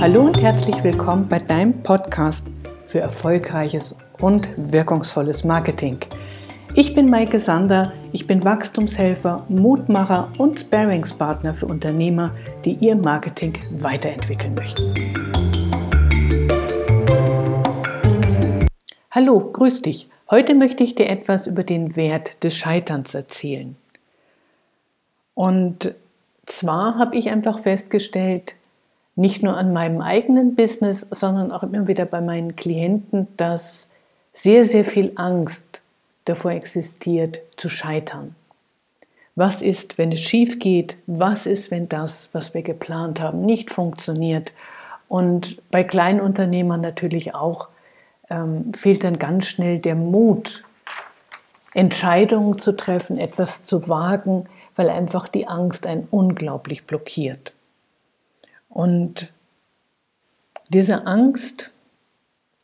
Hallo und herzlich willkommen bei deinem Podcast für erfolgreiches und wirkungsvolles Marketing. Ich bin Maike Sander, ich bin Wachstumshelfer, Mutmacher und Sparingspartner für Unternehmer, die ihr Marketing weiterentwickeln möchten. Hallo, grüß dich. Heute möchte ich dir etwas über den Wert des Scheiterns erzählen. Und zwar habe ich einfach festgestellt, nicht nur an meinem eigenen Business, sondern auch immer wieder bei meinen Klienten, dass sehr, sehr viel Angst davor existiert, zu scheitern. Was ist, wenn es schief geht? Was ist, wenn das, was wir geplant haben, nicht funktioniert? Und bei Kleinunternehmern natürlich auch ähm, fehlt dann ganz schnell der Mut, Entscheidungen zu treffen, etwas zu wagen, weil einfach die Angst einen unglaublich blockiert. Und diese Angst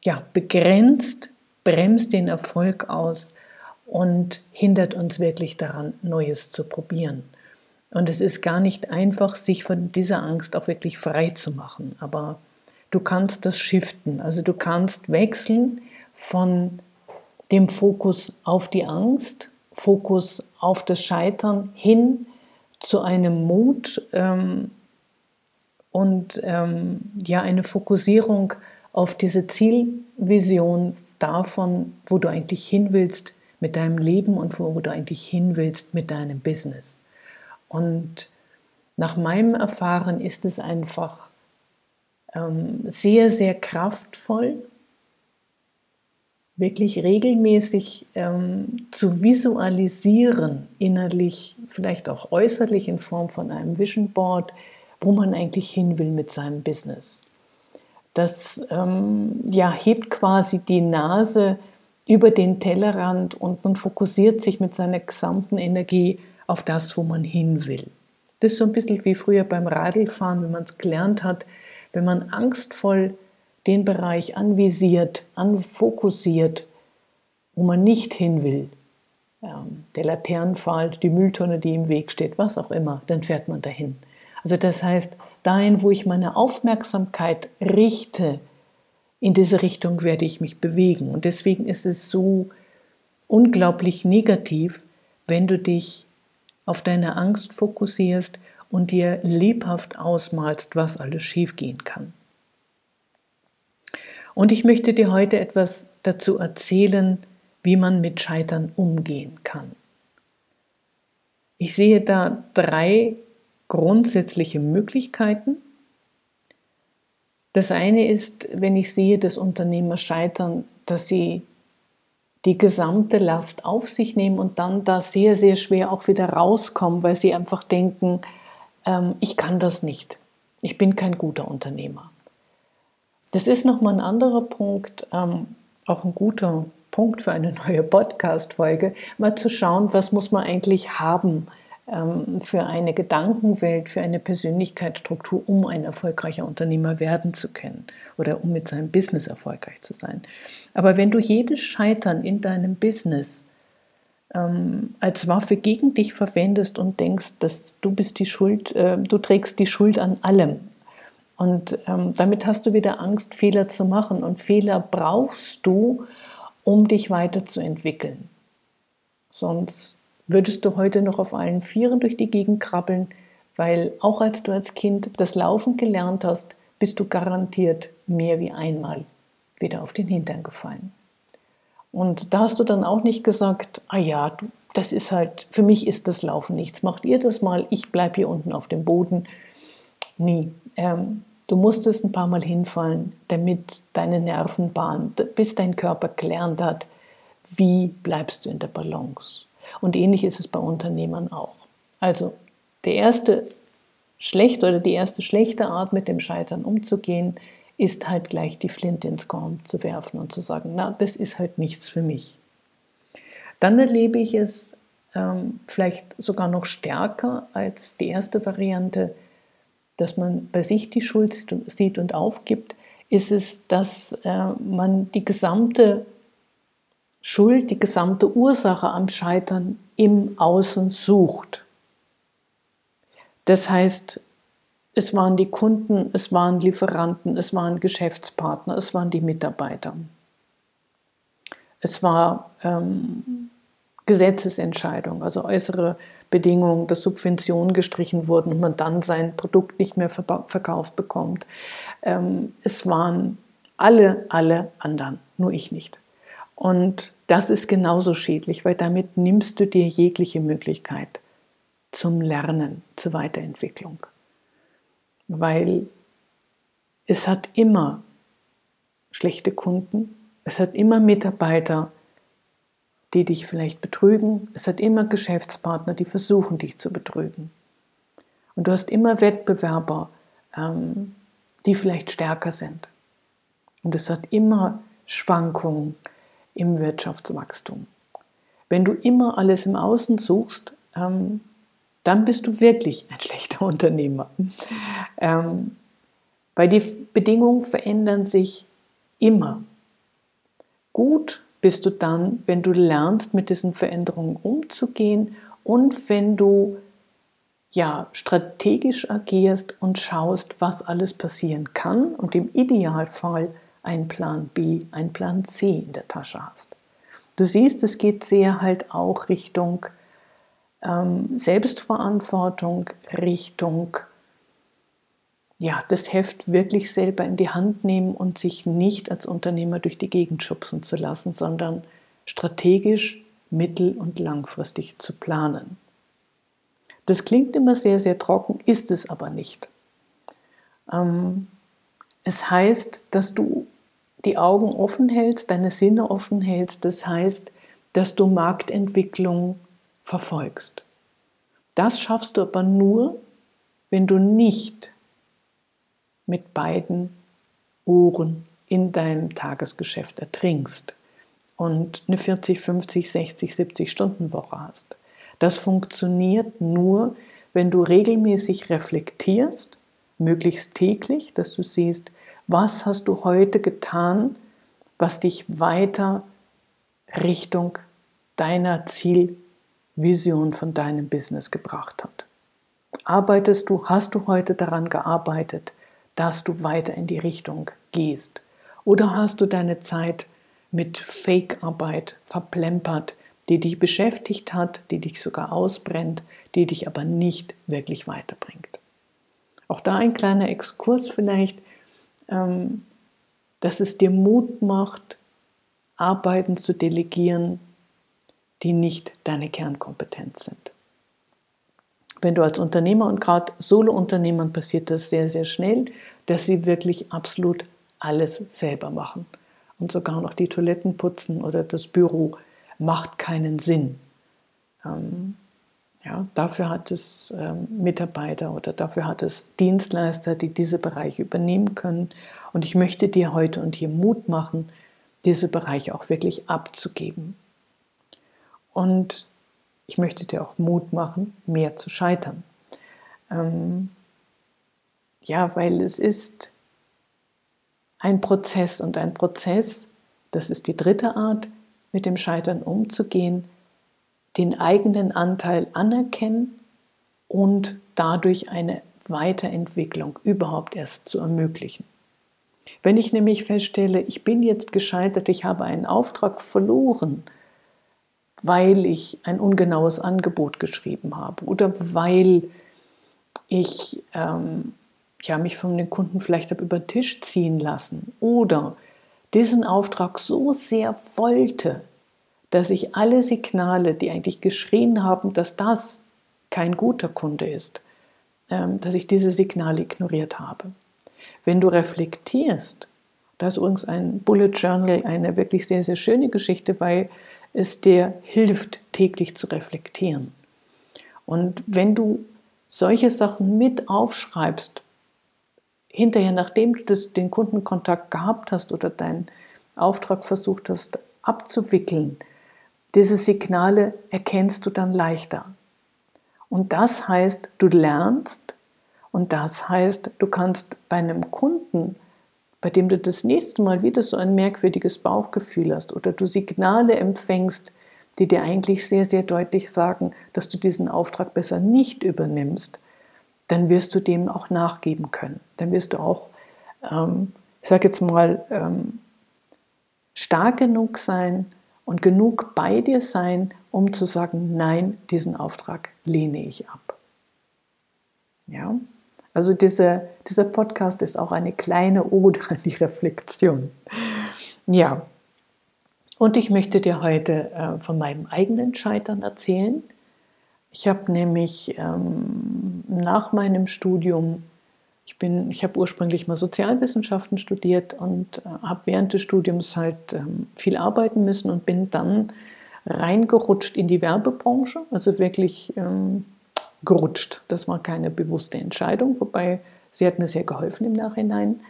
ja, begrenzt, bremst den Erfolg aus und hindert uns wirklich daran, Neues zu probieren. Und es ist gar nicht einfach, sich von dieser Angst auch wirklich frei zu machen. Aber du kannst das shiften. Also du kannst wechseln von dem Fokus auf die Angst, Fokus auf das Scheitern hin zu einem Mut, ähm, und ähm, ja eine Fokussierung auf diese Zielvision davon, wo du eigentlich hin willst mit deinem Leben und wo, du eigentlich hin willst mit deinem Business. Und nach meinem Erfahren ist es einfach ähm, sehr, sehr kraftvoll, wirklich regelmäßig ähm, zu visualisieren, innerlich, vielleicht auch äußerlich in Form von einem Vision Board, wo man eigentlich hin will mit seinem Business. Das ähm, ja, hebt quasi die Nase über den Tellerrand und man fokussiert sich mit seiner gesamten Energie auf das, wo man hin will. Das ist so ein bisschen wie früher beim Radlfahren, wenn man es gelernt hat, wenn man angstvoll den Bereich anvisiert, anfokussiert, wo man nicht hin will, ähm, der Laternenpfahl, die Mülltonne, die im Weg steht, was auch immer, dann fährt man dahin. Also das heißt, dahin, wo ich meine Aufmerksamkeit richte, in diese Richtung werde ich mich bewegen. Und deswegen ist es so unglaublich negativ, wenn du dich auf deine Angst fokussierst und dir lebhaft ausmalst, was alles schiefgehen kann. Und ich möchte dir heute etwas dazu erzählen, wie man mit Scheitern umgehen kann. Ich sehe da drei grundsätzliche Möglichkeiten. Das eine ist, wenn ich sehe, dass Unternehmer scheitern, dass sie die gesamte Last auf sich nehmen und dann da sehr, sehr schwer auch wieder rauskommen, weil sie einfach denken, ähm, ich kann das nicht. Ich bin kein guter Unternehmer. Das ist nochmal ein anderer Punkt, ähm, auch ein guter Punkt für eine neue Podcast-Folge, mal zu schauen, was muss man eigentlich haben, ähm, für eine Gedankenwelt, für eine Persönlichkeitsstruktur, um ein erfolgreicher Unternehmer werden zu können oder um mit seinem Business erfolgreich zu sein. Aber wenn du jedes Scheitern in deinem Business ähm, als Waffe gegen dich verwendest und denkst, dass du bist die Schuld, äh, du trägst die Schuld an allem. Und ähm, damit hast du wieder Angst, Fehler zu machen. Und Fehler brauchst du, um dich weiterzuentwickeln. Sonst würdest du heute noch auf allen Vieren durch die Gegend krabbeln, weil auch als du als Kind das Laufen gelernt hast, bist du garantiert mehr wie einmal wieder auf den Hintern gefallen. Und da hast du dann auch nicht gesagt, ah ja, das ist halt, für mich ist das Laufen nichts, macht ihr das mal, ich bleibe hier unten auf dem Boden. Nie. Ähm, du musstest ein paar Mal hinfallen, damit deine Nervenbahn, bis dein Körper gelernt hat, wie bleibst du in der Balance. Und ähnlich ist es bei Unternehmern auch. Also der erste schlechte oder die erste schlechte Art, mit dem Scheitern umzugehen, ist halt gleich die Flinte ins Korn zu werfen und zu sagen, na, das ist halt nichts für mich. Dann erlebe ich es ähm, vielleicht sogar noch stärker als die erste Variante, dass man bei sich die Schuld sieht und aufgibt, ist es, dass äh, man die gesamte Schuld, die gesamte Ursache am Scheitern im Außen sucht. Das heißt, es waren die Kunden, es waren Lieferanten, es waren Geschäftspartner, es waren die Mitarbeiter. Es war ähm, Gesetzesentscheidung, also äußere Bedingungen, dass Subventionen gestrichen wurden und man dann sein Produkt nicht mehr verkauft bekommt. Ähm, es waren alle, alle anderen, nur ich nicht. Und das ist genauso schädlich, weil damit nimmst du dir jegliche Möglichkeit zum Lernen, zur Weiterentwicklung. Weil es hat immer schlechte Kunden, es hat immer Mitarbeiter, die dich vielleicht betrügen, es hat immer Geschäftspartner, die versuchen, dich zu betrügen. Und du hast immer Wettbewerber, ähm, die vielleicht stärker sind. Und es hat immer Schwankungen im Wirtschaftswachstum. Wenn du immer alles im Außen suchst, ähm, dann bist du wirklich ein schlechter Unternehmer. Ähm, weil die Bedingungen verändern sich immer. Gut bist du dann, wenn du lernst, mit diesen Veränderungen umzugehen und wenn du ja, strategisch agierst und schaust, was alles passieren kann und im Idealfall einen Plan B, einen Plan C in der Tasche hast. Du siehst, es geht sehr halt auch Richtung ähm, Selbstverantwortung, Richtung ja, das Heft wirklich selber in die Hand nehmen und sich nicht als Unternehmer durch die Gegend schubsen zu lassen, sondern strategisch, mittel- und langfristig zu planen. Das klingt immer sehr, sehr trocken, ist es aber nicht. Ähm, es heißt, dass du die Augen offen hältst, deine Sinne offen hältst. Das heißt, dass du Marktentwicklung verfolgst. Das schaffst du aber nur, wenn du nicht mit beiden Ohren in deinem Tagesgeschäft ertrinkst und eine 40, 50, 60, 70 Stunden Woche hast. Das funktioniert nur, wenn du regelmäßig reflektierst, möglichst täglich, dass du siehst, was hast du heute getan, was dich weiter Richtung deiner Zielvision von deinem Business gebracht hat. Arbeitest du, hast du heute daran gearbeitet, dass du weiter in die Richtung gehst? Oder hast du deine Zeit mit Fake-Arbeit verplempert, die dich beschäftigt hat, die dich sogar ausbrennt, die dich aber nicht wirklich weiterbringt? Auch da ein kleiner Exkurs vielleicht ähm, dass es dir Mut macht, Arbeiten zu delegieren, die nicht deine Kernkompetenz sind. Wenn du als Unternehmer und gerade Solo-Unternehmern passiert das sehr, sehr schnell, dass sie wirklich absolut alles selber machen. Und sogar noch die Toiletten putzen oder das Büro macht keinen Sinn. Ähm, ja, dafür hat es ähm, Mitarbeiter oder dafür hat es Dienstleister, die diese Bereiche übernehmen können. Und ich möchte dir heute und hier Mut machen, diese Bereiche auch wirklich abzugeben. Und ich möchte dir auch Mut machen, mehr zu scheitern. Ähm, ja, weil es ist ein Prozess und ein Prozess, das ist die dritte Art, mit dem Scheitern umzugehen, den eigenen Anteil anerkennen und dadurch eine Weiterentwicklung überhaupt erst zu ermöglichen. Wenn ich nämlich feststelle, ich bin jetzt gescheitert, ich habe einen Auftrag verloren, weil ich ein ungenaues Angebot geschrieben habe oder weil ich ähm, ja, mich von den Kunden vielleicht habe über den Tisch ziehen lassen oder diesen Auftrag so sehr wollte, dass ich alle Signale, die eigentlich geschrien haben, dass das kein guter Kunde ist, ähm, dass ich diese Signale ignoriert habe. Wenn du reflektierst, da ist übrigens ein Bullet Journal eine wirklich sehr, sehr schöne Geschichte, weil es dir hilft, täglich zu reflektieren. Und wenn du solche Sachen mit aufschreibst, hinterher, nachdem du das, den Kundenkontakt gehabt hast oder deinen Auftrag versucht hast abzuwickeln, diese Signale erkennst du dann leichter. Und das heißt, du lernst und das heißt, du kannst bei einem Kunden, bei dem du das nächste Mal wieder so ein merkwürdiges Bauchgefühl hast oder du Signale empfängst, die dir eigentlich sehr, sehr deutlich sagen, dass du diesen Auftrag besser nicht übernimmst, dann wirst du dem auch nachgeben können. Dann wirst du auch, ähm, ich sage jetzt mal, ähm, stark genug sein und genug bei dir sein, um zu sagen, nein, diesen Auftrag lehne ich ab. Ja, also diese, dieser Podcast ist auch eine kleine Ode an die Reflexion. Ja, und ich möchte dir heute äh, von meinem eigenen Scheitern erzählen. Ich habe nämlich ähm, nach meinem Studium, ich, ich habe ursprünglich mal Sozialwissenschaften studiert und äh, habe während des Studiums halt ähm, viel arbeiten müssen und bin dann reingerutscht in die Werbebranche, also wirklich ähm, gerutscht. Das war keine bewusste Entscheidung, wobei sie hat mir sehr geholfen im Nachhinein.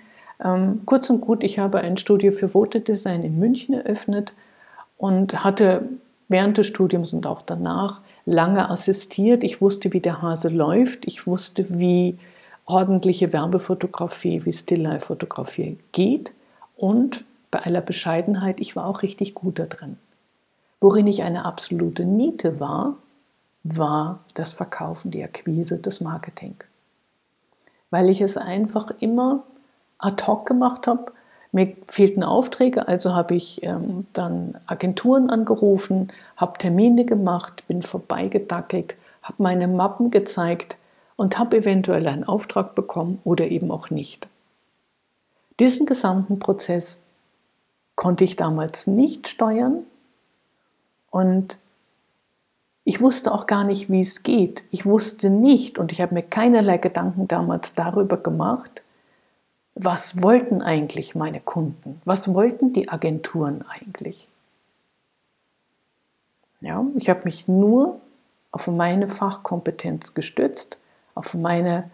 Ähm, kurz und gut, ich habe ein Studio für Fotodesign in München eröffnet und hatte während des Studiums und auch danach lange assistiert. Ich wusste, wie der Hase läuft. Ich wusste, wie ordentliche Werbefotografie, wie Stilllife-Fotografie geht. Und bei aller Bescheidenheit, ich war auch richtig gut da drin. Worin ich eine absolute Niete war, war das Verkaufen, die Akquise, das Marketing. Weil ich es einfach immer ad hoc gemacht habe. Mir fehlten Aufträge, also habe ich ähm, dann Agenturen angerufen, habe Termine gemacht, bin vorbeigedackelt, habe meine Mappen gezeigt und habe eventuell einen Auftrag bekommen oder eben auch nicht. Diesen gesamten Prozess konnte ich damals nicht steuern und ich wusste auch gar nicht, wie es geht. Ich wusste nicht und ich habe mir keinerlei Gedanken damals darüber gemacht, was wollten eigentlich meine Kunden? Was wollten die Agenturen eigentlich? Ja, ich habe mich nur auf meine Fachkompetenz gestützt, auf meine,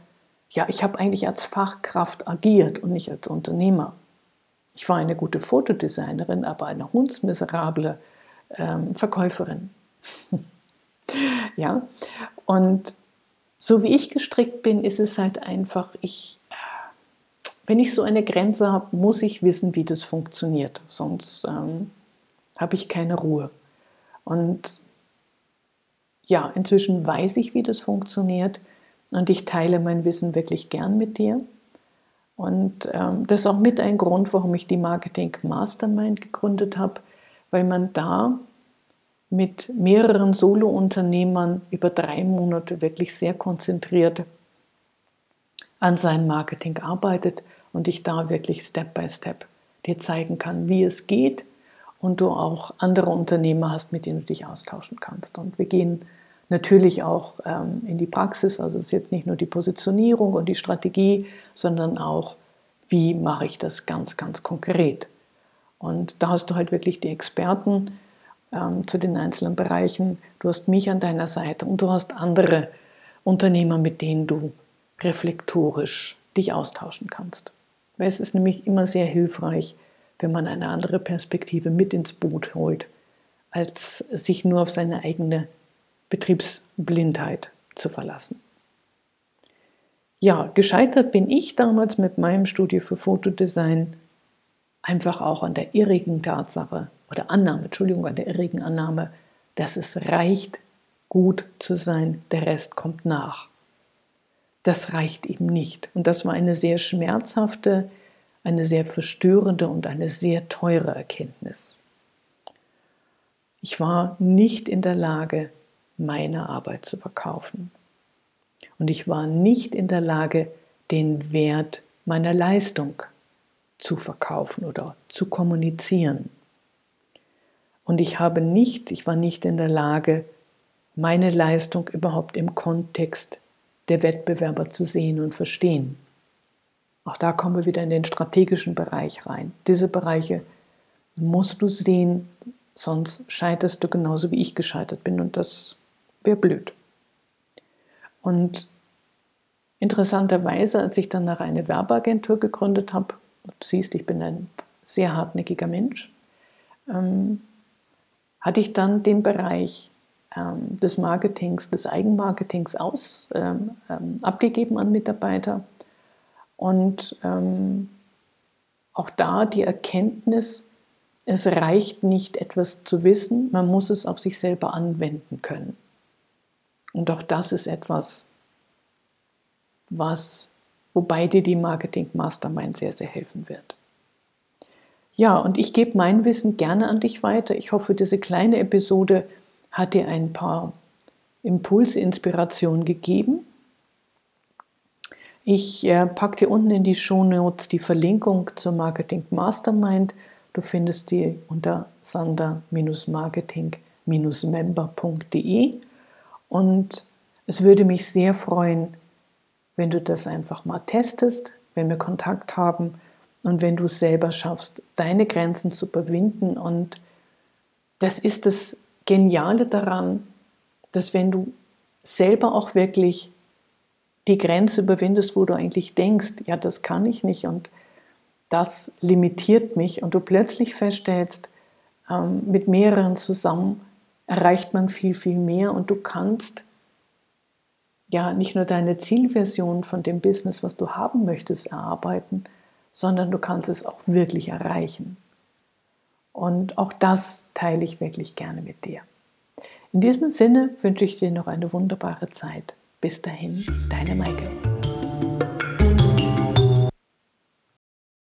ja, ich habe eigentlich als Fachkraft agiert und nicht als Unternehmer. Ich war eine gute Fotodesignerin, aber eine hundsmiserable ähm, Verkäuferin. Ja, und so wie ich gestrickt bin, ist es halt einfach, ich, wenn ich so eine Grenze habe, muss ich wissen, wie das funktioniert, sonst ähm, habe ich keine Ruhe. Und ja, inzwischen weiß ich, wie das funktioniert und ich teile mein Wissen wirklich gern mit dir. Und ähm, das ist auch mit ein Grund, warum ich die Marketing Mastermind gegründet habe, weil man da mit mehreren Solo-Unternehmern über drei Monate wirklich sehr konzentriert an seinem Marketing arbeitet und ich da wirklich Step by Step dir zeigen kann, wie es geht und du auch andere Unternehmer hast, mit denen du dich austauschen kannst. Und wir gehen natürlich auch ähm, in die Praxis, also es ist jetzt nicht nur die Positionierung und die Strategie, sondern auch, wie mache ich das ganz, ganz konkret. Und da hast du halt wirklich die Experten, ähm, zu den einzelnen Bereichen. Du hast mich an deiner Seite und du hast andere Unternehmer, mit denen du reflektorisch dich austauschen kannst. Weil es ist nämlich immer sehr hilfreich, wenn man eine andere Perspektive mit ins Boot holt, als sich nur auf seine eigene Betriebsblindheit zu verlassen. Ja, gescheitert bin ich damals mit meinem Studio für Fotodesign einfach auch an der irrigen Tatsache, oder Annahme, Entschuldigung, an der irrigen Annahme, dass es reicht, gut zu sein, der Rest kommt nach. Das reicht eben nicht. Und das war eine sehr schmerzhafte, eine sehr verstörende und eine sehr teure Erkenntnis. Ich war nicht in der Lage, meine Arbeit zu verkaufen. Und ich war nicht in der Lage, den Wert meiner Leistung zu verkaufen oder zu kommunizieren. Und ich habe nicht, ich war nicht in der Lage, meine Leistung überhaupt im Kontext der Wettbewerber zu sehen und verstehen. Auch da kommen wir wieder in den strategischen Bereich rein. Diese Bereiche musst du sehen, sonst scheiterst du genauso wie ich gescheitert bin und das wäre blöd. Und interessanterweise, als ich dann nach eine Werbeagentur gegründet habe, du siehst, ich bin ein sehr hartnäckiger Mensch, ähm, hatte ich dann den Bereich ähm, des Marketings, des Eigenmarketings aus, ähm, ähm, abgegeben an Mitarbeiter. Und ähm, auch da die Erkenntnis, es reicht nicht etwas zu wissen, man muss es auf sich selber anwenden können. Und auch das ist etwas, was, wobei dir die Marketing Mastermind sehr, sehr helfen wird. Ja, und ich gebe mein Wissen gerne an dich weiter. Ich hoffe, diese kleine Episode hat dir ein paar Impulse, Inspiration gegeben. Ich äh, packe dir unten in die Show Notes die Verlinkung zur Marketing Mastermind. Du findest die unter sander-marketing-member.de und es würde mich sehr freuen, wenn du das einfach mal testest, wenn wir Kontakt haben und wenn du es selber schaffst, deine Grenzen zu überwinden. Und das ist das Geniale daran, dass wenn du selber auch wirklich die Grenze überwindest, wo du eigentlich denkst, ja, das kann ich nicht und das limitiert mich und du plötzlich feststellst, ähm, mit mehreren zusammen erreicht man viel, viel mehr und du kannst ja nicht nur deine Zielversion von dem Business, was du haben möchtest, erarbeiten, sondern du kannst es auch wirklich erreichen. Und auch das teile ich wirklich gerne mit dir. In diesem Sinne wünsche ich dir noch eine wunderbare Zeit. Bis dahin, deine Maike.